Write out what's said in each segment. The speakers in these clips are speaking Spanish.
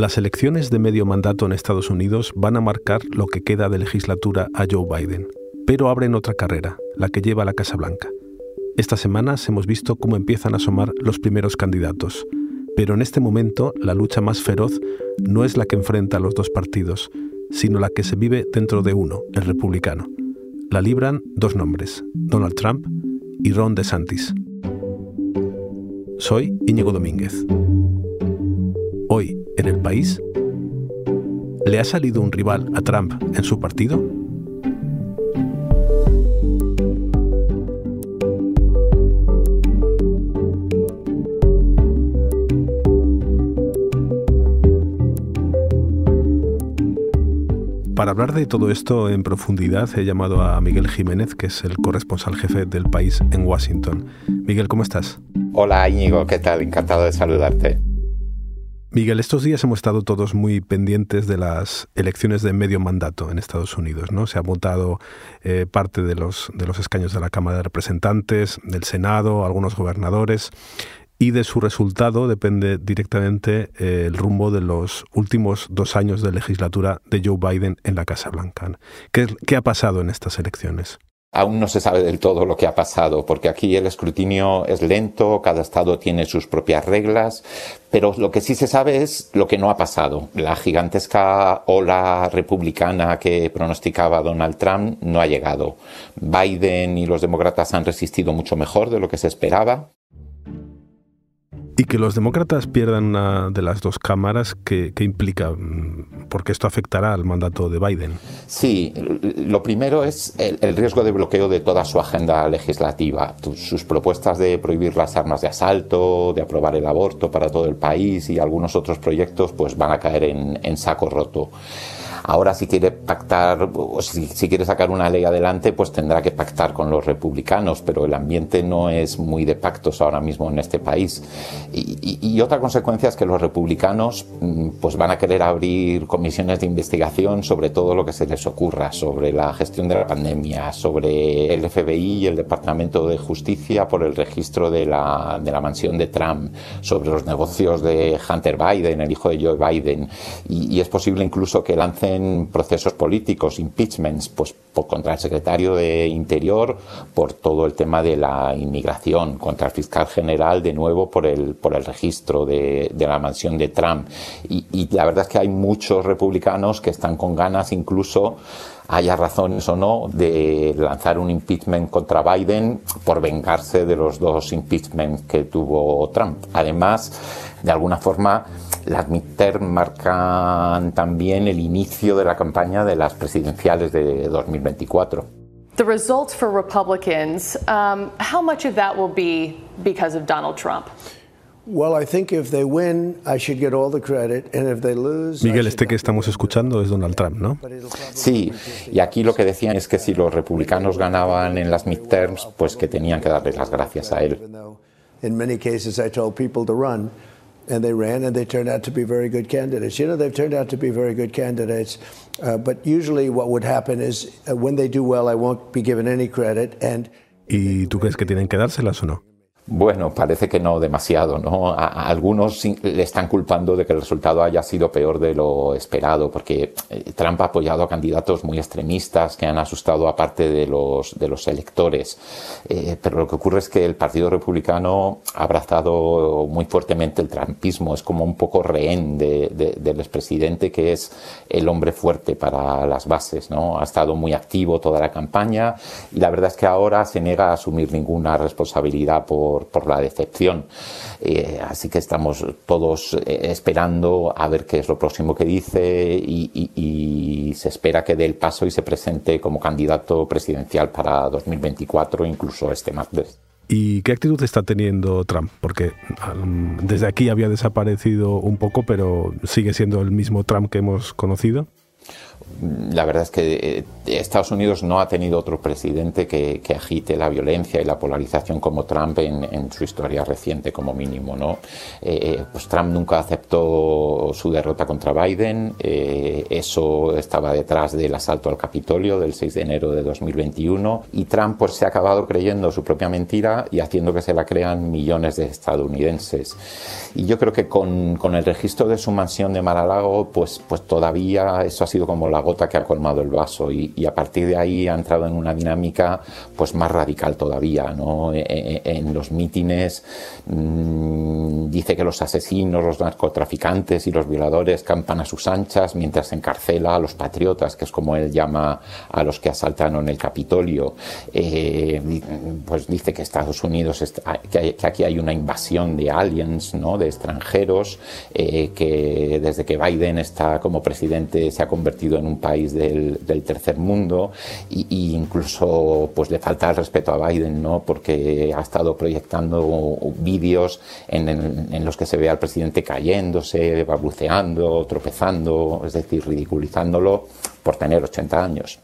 Las elecciones de medio mandato en Estados Unidos van a marcar lo que queda de legislatura a Joe Biden, pero abren otra carrera, la que lleva a la Casa Blanca. Estas semanas hemos visto cómo empiezan a asomar los primeros candidatos, pero en este momento la lucha más feroz no es la que enfrenta a los dos partidos, sino la que se vive dentro de uno, el republicano. La libran dos nombres, Donald Trump y Ron DeSantis. Soy Íñigo Domínguez. Hoy, en el país, ¿le ha salido un rival a Trump en su partido? Para hablar de todo esto en profundidad he llamado a Miguel Jiménez, que es el corresponsal jefe del país en Washington. Miguel, ¿cómo estás? Hola Íñigo, ¿qué tal? Encantado de saludarte. Miguel, estos días hemos estado todos muy pendientes de las elecciones de medio mandato en Estados Unidos. ¿no? Se ha votado eh, parte de los, de los escaños de la Cámara de Representantes, del Senado, algunos gobernadores y de su resultado depende directamente eh, el rumbo de los últimos dos años de legislatura de Joe Biden en la Casa Blanca. ¿Qué, qué ha pasado en estas elecciones? Aún no se sabe del todo lo que ha pasado, porque aquí el escrutinio es lento, cada estado tiene sus propias reglas, pero lo que sí se sabe es lo que no ha pasado. La gigantesca ola republicana que pronosticaba Donald Trump no ha llegado. Biden y los demócratas han resistido mucho mejor de lo que se esperaba. Y que los demócratas pierdan una de las dos cámaras, ¿qué, implica? Porque esto afectará al mandato de Biden. Sí, lo primero es el, riesgo de bloqueo de toda su agenda legislativa. Sus propuestas de prohibir las armas de asalto, de aprobar el aborto para todo el país y algunos otros proyectos pues van a caer en saco roto. Ahora si quiere pactar, o si, quiere sacar una ley adelante, pues tendrá que pactar con los republicanos, pero el ambiente no es muy de pactos ahora mismo en este país. Y, otra consecuencia es que los republicanos mm, pues van a querer abrir comisiones de investigación sobre todo lo que se les ocurra, sobre la gestión de la pandemia, sobre el FBI y el Departamento de Justicia por el registro de la, de la mansión de Trump, sobre los negocios de Hunter Biden, el hijo de Joe Biden, y, y es posible incluso que lancen procesos políticos, impeachments, pues por, contra el secretario de Interior por todo el tema de la inmigración, contra el fiscal general de nuevo por el, por el registro de, la mansión de Trump. Y, y la verdad es que hay muchos republicanos que están con ganas incluso haya razones o no de lanzar un impeachment contra Biden por vengarse de los dos impeachments que tuvo Trump. Además, de alguna forma, las midterm marcan también el inicio de la campaña de las presidenciales de 2024. The results for Republicans, um, how much of that will be because of Donald Trump? Miguel, este que estamos escuchando es Donald Trump, ¿no? Sí, y aquí lo que decían es que si los republicanos ganaban en las midterms, pues que tenían que darle las gracias a él. In many cases I told people to run and they ran and they turned out to be very good candidates. You know, they've turned out to be very good candidates. Uh, but usually what would happen is uh, when they do well, I won't be given any credit and ¿Y tú crees que tienen que dárselas o no? Bueno, parece que no demasiado, ¿no? A, algunos le están culpando de que el resultado haya sido peor de lo esperado, porque eh, Trump ha apoyado a candidatos muy extremistas que han asustado a parte de los, electores. Eh, pero lo que ocurre es que el Partido Republicano ha abrazado muy fuertemente el trumpismo, es como un poco rehén del expresidente, que es el hombre fuerte para las bases, ¿no? Ha estado muy activo toda la campaña y la verdad es que ahora se niega a asumir ninguna responsabilidad por por, la decepción. Eh, así que estamos todos eh, esperando a ver qué es lo próximo que dice y, y, se espera que dé el paso y se presente como candidato presidencial para 2024, incluso este martes. ¿Y qué actitud está teniendo Trump? Porque desde aquí había desaparecido un poco, pero sigue siendo el mismo Trump que hemos conocido. La verdad es que eh, Estados Unidos no ha tenido otro presidente que, agite la violencia y la polarización como Trump en, su historia reciente, como mínimo. ¿no? Eh, eh, pues Trump nunca aceptó su derrota contra Biden. eso estaba detrás del asalto al Capitolio del 6 de enero de 2021. Y Trump pues, se ha acabado creyendo su propia mentira y haciendo que se la crean millones de estadounidenses. Y yo creo que con, con el registro de su mansión de Mar-a-Lago, pues, pues todavía eso ha sido como la gota que ha colmado el vaso y, a partir de ahí ha entrado en una dinámica pues más radical todavía. ¿no? E, e, en, los mítines mmm, dice que los asesinos, los narcotraficantes y los violadores campan a sus anchas mientras encarcela a los patriotas, que es como él llama a los que asaltaron el Capitolio. Eh, pues dice que Estados Unidos, que, aquí hay una invasión de aliens, ¿no? de extranjeros, eh, que desde que Biden está como presidente se ha convertido en un país del, tercer mundo y, incluso pues le falta el respeto a Biden, ¿no? Porque ha estado proyectando vídeos en, los que se ve al presidente cayéndose, babuceando, tropezando, es decir, ridiculizándolo por tener 80 años.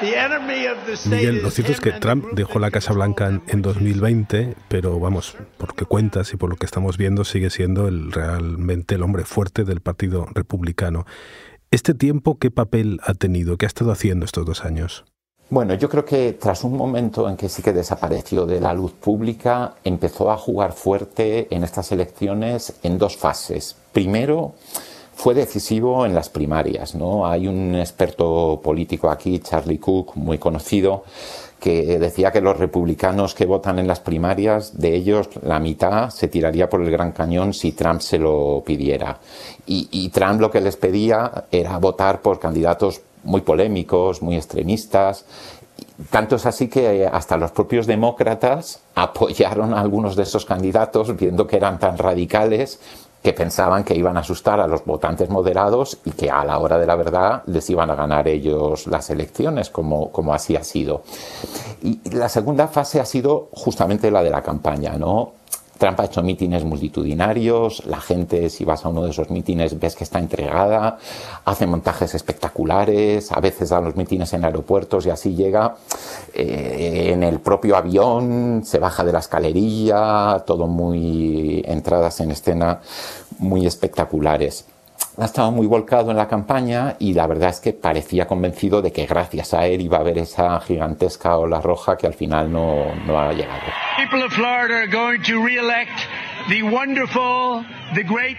Miguel, lo cierto es que Trump dejó la Casa Blanca en, 2020, pero vamos, por lo que cuentas y por lo que estamos viendo, sigue siendo el, realmente el hombre fuerte del Partido Republicano. ¿Este tiempo qué papel ha tenido? ¿Qué ha estado haciendo estos dos años? Bueno, yo creo que tras un momento en que sí que desapareció de la luz pública, empezó a jugar fuerte en estas elecciones en dos fases. Primero, fue decisivo en las primarias. ¿no? Hay un experto político aquí, Charlie Cook, muy conocido, que decía que los republicanos que votan en las primarias, de ellos la mitad se tiraría por el Gran Cañón si Trump se lo pidiera. Y, y Trump lo que les pedía era votar por candidatos muy polémicos, muy extremistas, tanto es así que hasta los propios demócratas apoyaron a algunos de esos candidatos viendo que eran tan radicales que pensaban que iban a asustar a los votantes moderados y que a la hora de la verdad les iban a ganar ellos las elecciones, como, como así ha sido. Y la segunda fase ha sido justamente la de la campaña, ¿no? Trump ha hecho mítines multitudinarios, la gente, si vas a uno de esos mítines, ves que está entregada, hace montajes espectaculares, a veces da los mítines en aeropuertos y así llega eh, en el propio avión, se baja de la escalerilla, todo muy entradas en escena muy espectaculares ha estado muy volcado en la campaña y la verdad es que parecía convencido de que gracias a él iba a haber esa gigantesca ola roja que al final no, no ha llegado. People of Florida are going to re-elect the wonderful, the great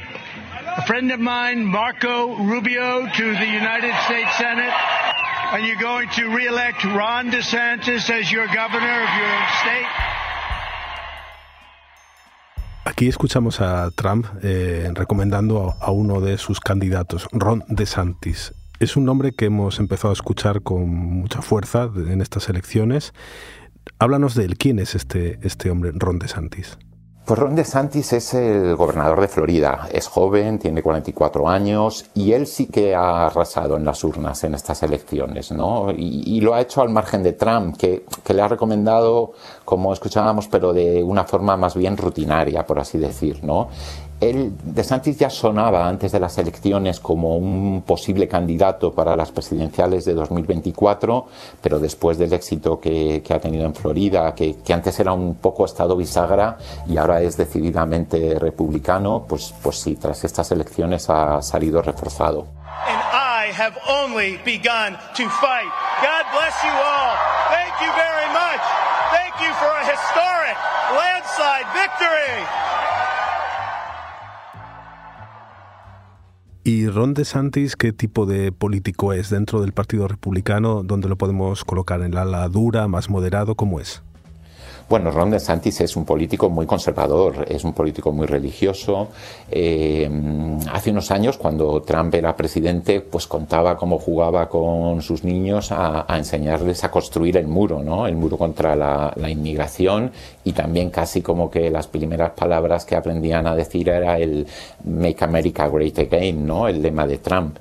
friend of mine, Marco Rubio, to the United States Senate. And you're going to re-elect Ron DeSantis as your governor of your state. Aquí escuchamos a Trump eh, recomendando a, uno de sus candidatos, Ron DeSantis. Es un nombre que hemos empezado a escuchar con mucha fuerza en estas elecciones. Háblanos de él. ¿Quién es este, este hombre, Ron DeSantis? Pues Ron DeSantis es el gobernador de Florida. Es joven, tiene 44 años y él sí que ha arrasado en las urnas en estas elecciones, ¿no? Y, lo ha hecho al margen de Trump, que, que, le ha recomendado, como escuchábamos, pero de una forma más bien rutinaria, por así decir, ¿no? Él, De Santis ya sonaba antes de las elecciones como un posible candidato para las presidenciales de 2024, pero después del éxito que, ha tenido en Florida, que, antes era un poco estado bisagra y ahora es decididamente republicano, pues, pues sí, tras estas elecciones ha salido reforzado. ¿Y Ron DeSantis qué tipo de político es dentro del Partido Republicano? ¿Dónde lo podemos colocar? ¿En la ala dura, más moderado? ¿Cómo es? Bueno, Ron DeSantis es un político muy conservador, es un político muy religioso. Eh, hace unos años, cuando Trump era presidente, pues contaba cómo jugaba con sus niños a, enseñarles a construir el muro, ¿no? El muro contra la, inmigración y también casi como que las primeras palabras que aprendían a decir era el Make America Great Again, ¿no? El lema de Trump.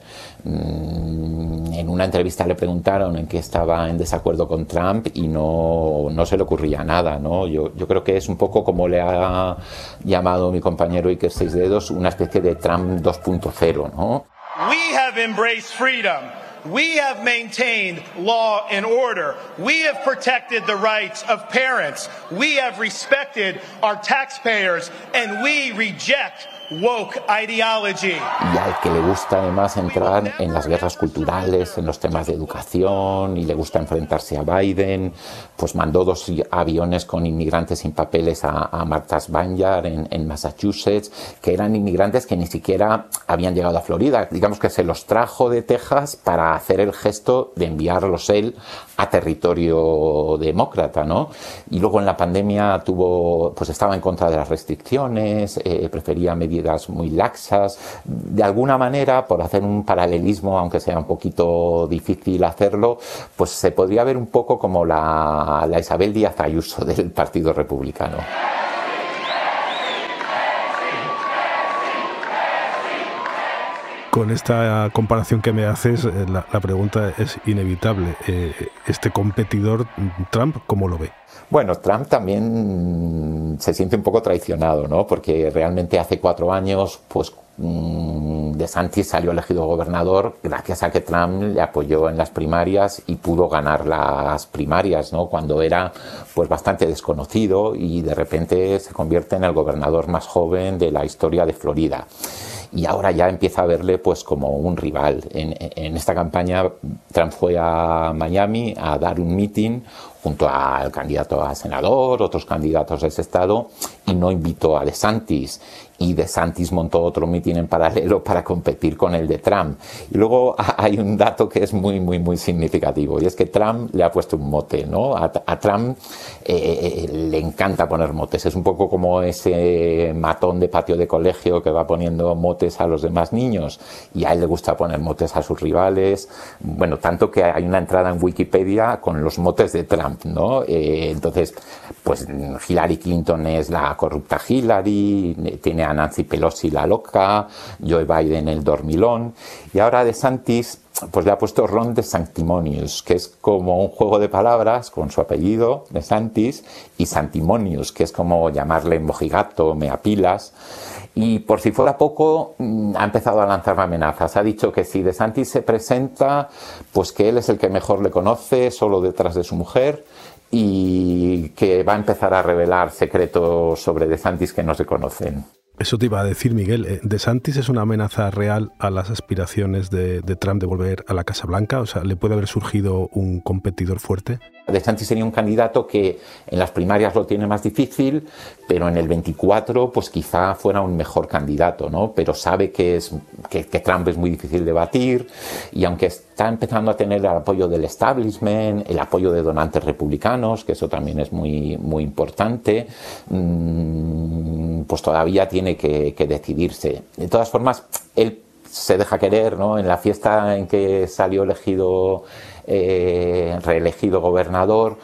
Mm, en una entrevista le preguntaron en qué estaba en desacuerdo con Trump y no, no se le ocurría nada. ¿no? Yo, yo creo que es un poco como le ha llamado mi compañero Iker Seis Dedos, una especie de Trump 2.0. ¿no? We have embraced freedom. We have maintained law and order. We have protected the rights of parents. We have respected our taxpayers and we reject woke ideology. Y al que le gusta además entrar en las guerras culturales, en los temas de educación y le gusta enfrentarse a Biden, pues mandó dos aviones con inmigrantes sin papeles a, a Martha's Vineyard en, en, Massachusetts, que eran inmigrantes que ni siquiera habían llegado a Florida. Digamos que se los trajo de Texas para hacer el gesto de enviarlos él a territorio demócrata, ¿no? Y luego en la pandemia tuvo, pues estaba en contra de las restricciones, eh, prefería medidas muy laxas. De alguna manera, por hacer un paralelismo, aunque sea un poquito difícil hacerlo, pues se podría ver un poco como la, la Isabel Díaz Ayuso del Partido Republicano. Con esta comparación que me haces, eh, la, pregunta es inevitable. Eh, ¿Este competidor Trump cómo lo ve? Bueno, Trump también se siente un poco traicionado, ¿no? Porque realmente hace cuatro años, pues mm, DeSantis salió elegido gobernador gracias a que Trump le apoyó en las primarias y pudo ganar las primarias, ¿no? Cuando era pues bastante desconocido y de repente se convierte en el gobernador más joven de la historia de Florida y ahora ya empieza a verle pues como un rival. En, en, esta campaña Trump fue a Miami a dar un meeting junto al candidato a senador, otros candidatos de ese estado, y no invitó a DeSantis. Y DeSantis montó otro mitin en paralelo para competir con el de Trump. Y luego hay un dato que es muy, muy, muy significativo, y es que Trump le ha puesto un mote, ¿no? A, a Trump eh, le encanta poner motes. Es un poco como ese matón de patio de colegio que va poniendo motes a los demás niños, y a él le gusta poner motes a sus rivales. Bueno, tanto que hay una entrada en Wikipedia con los motes de Trump, ¿no? Eh, entonces, pues Hillary Clinton es la corrupta Hillary, tiene a Nancy Pelosi la loca, Joe Biden el dormilón, y ahora DeSantis pues le ha puesto Ron de Sanctimonious, que es como un juego de palabras con su apellido, de Santis, y Santimonious, que es como llamarle mojigato, meapilas. Y por si fuera poco, ha empezado a lanzarme amenazas. Ha dicho que si De Santis se presenta, pues que él es el que mejor le conoce, solo detrás de su mujer, y que va a empezar a revelar secretos sobre De Santis que no se conocen. Eso te iba a decir, Miguel. Eh, ¿De Santis es una amenaza real a las aspiraciones de, de, Trump de volver a la Casa Blanca? O sea, ¿le puede haber surgido un competidor fuerte? De Santis sería un candidato que en las primarias lo tiene más difícil, pero en el 24 pues quizá fuera un mejor candidato, ¿no? Pero sabe que, es, que, que Trump es muy difícil de batir y aunque está empezando a tener el apoyo del establishment, el apoyo de donantes republicanos, que eso también es muy, muy importante, mmm, pues todavía tiene que, decidirse. De todas formas, él se deja querer, ¿no? En la fiesta en que salió elegido, eh, reelegido gobernador,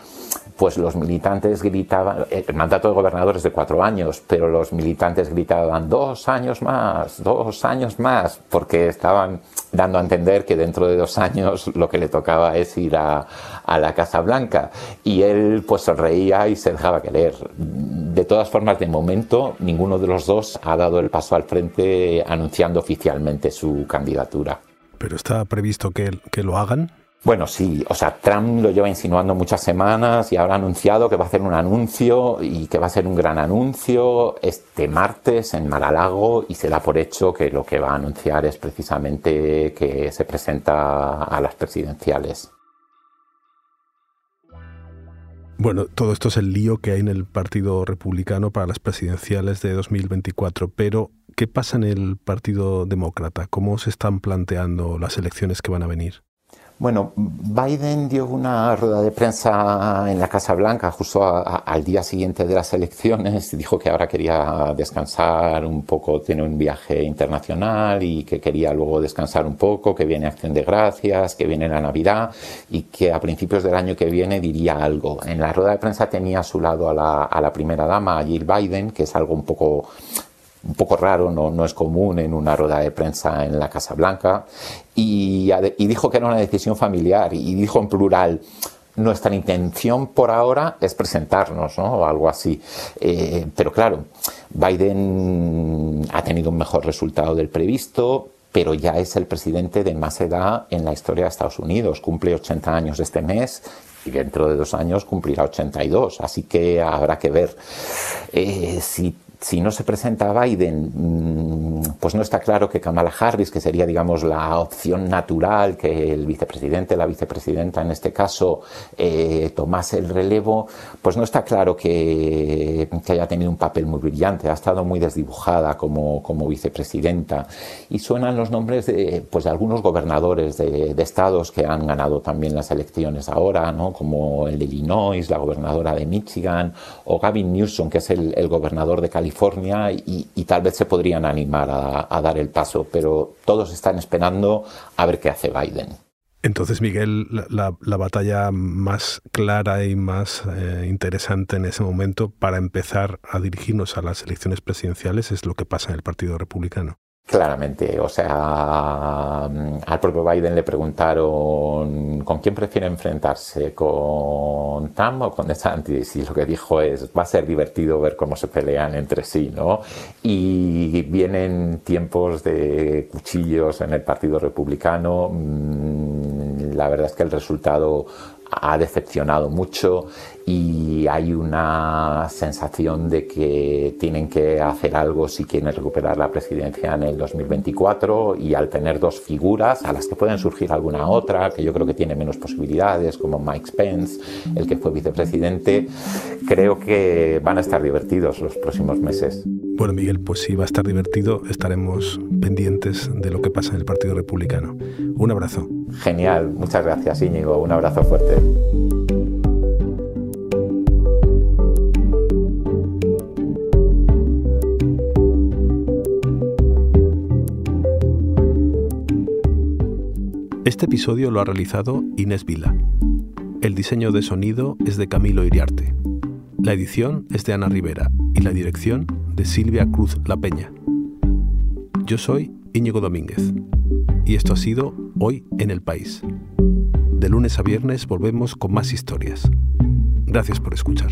pues los militantes gritaban, el mandato de gobernador es de cuatro años, pero los militantes gritaban dos años más, dos años más, porque estaban dando a entender que dentro de dos años lo que le tocaba es ir a, la Casa Blanca. Y él pues sonreía y se dejaba querer. De todas formas, de momento, ninguno de los dos ha dado el paso al frente anunciando oficialmente su candidatura. ¿Pero está previsto que lo hagan? Bueno, sí, o sea, Trump lo lleva insinuando muchas semanas y ahora ha anunciado que va a hacer un anuncio y que va a ser un gran anuncio este martes en Mar-a-Lago y se da por hecho que lo que va a anunciar es precisamente que se presenta a las presidenciales. Bueno, todo esto es el lío que hay en el Partido Republicano para las presidenciales de 2024, pero ¿qué pasa en el Partido Demócrata? ¿Cómo se están planteando las elecciones que van a venir? Bueno, Biden dio una rueda de prensa en la Casa Blanca justo a, al día siguiente de las elecciones. Dijo que ahora quería descansar un poco, tiene un viaje internacional y que quería luego descansar un poco, que viene Acción de Gracias, que viene la Navidad y que a principios del año que viene diría algo. En la rueda de prensa tenía a su lado a la, a la primera dama, Jill Biden, que es algo un poco un poco raro, no, no es común en una rueda de prensa en la Casa Blanca, y, dijo que era una decisión familiar, y dijo en plural, nuestra intención por ahora es presentarnos, ¿no? O algo así. Eh, pero claro, Biden ha tenido un mejor resultado del previsto, pero ya es el presidente de más edad en la historia de Estados Unidos. Cumple 80 años este mes y dentro de dos años cumplirá 82. Así que habrá que ver eh, si si no se presenta Biden, mm, pues no está claro que Kamala Harris, que sería, digamos, la opción natural, que el vicepresidente, la vicepresidenta en este caso, eh, tomase el relevo, pues no está claro que, haya tenido un papel muy brillante, ha estado muy desdibujada como, como vicepresidenta. Y suenan los nombres de, pues, de algunos gobernadores de, estados que han ganado también las elecciones ahora, ¿no? como el de Illinois, la gobernadora de Michigan, o Gavin Newsom, que es el, el gobernador de California California y, tal vez se podrían animar a, dar el paso, pero todos están esperando a ver qué hace Biden. Entonces, Miguel, la, batalla más clara y más eh, interesante en ese momento para empezar a dirigirnos a las elecciones presidenciales es lo que pasa en el Partido Republicano. Claramente, o sea, al propio Biden le preguntaron con quién prefiere enfrentarse, con Trump o con DeSantis, y lo que dijo es, va a ser divertido ver cómo se pelean entre sí, ¿no? Y vienen tiempos de cuchillos en el Partido Republicano, mm, la verdad es que el resultado ha decepcionado mucho y hay una sensación de que tienen que hacer algo si quieren recuperar la presidencia en el 2024 y al tener dos figuras a las que pueden surgir alguna otra que yo creo que tiene menos posibilidades como Mike Pence, el que fue vicepresidente, creo que van a estar divertidos los próximos meses. Bueno, Miguel, pues si va a estar divertido, estaremos pendientes de lo que pasa en el Partido Republicano. Un abrazo. Genial, muchas gracias Íñigo, un abrazo fuerte. Este episodio lo ha realizado Inés Vila. El diseño de sonido es de Camilo Iriarte. La edición es de Ana Rivera y la dirección de Silvia Cruz La Peña. Yo soy Íñigo Domínguez y esto ha sido Hoy en el País. De lunes a viernes volvemos con más historias. Gracias por escuchar.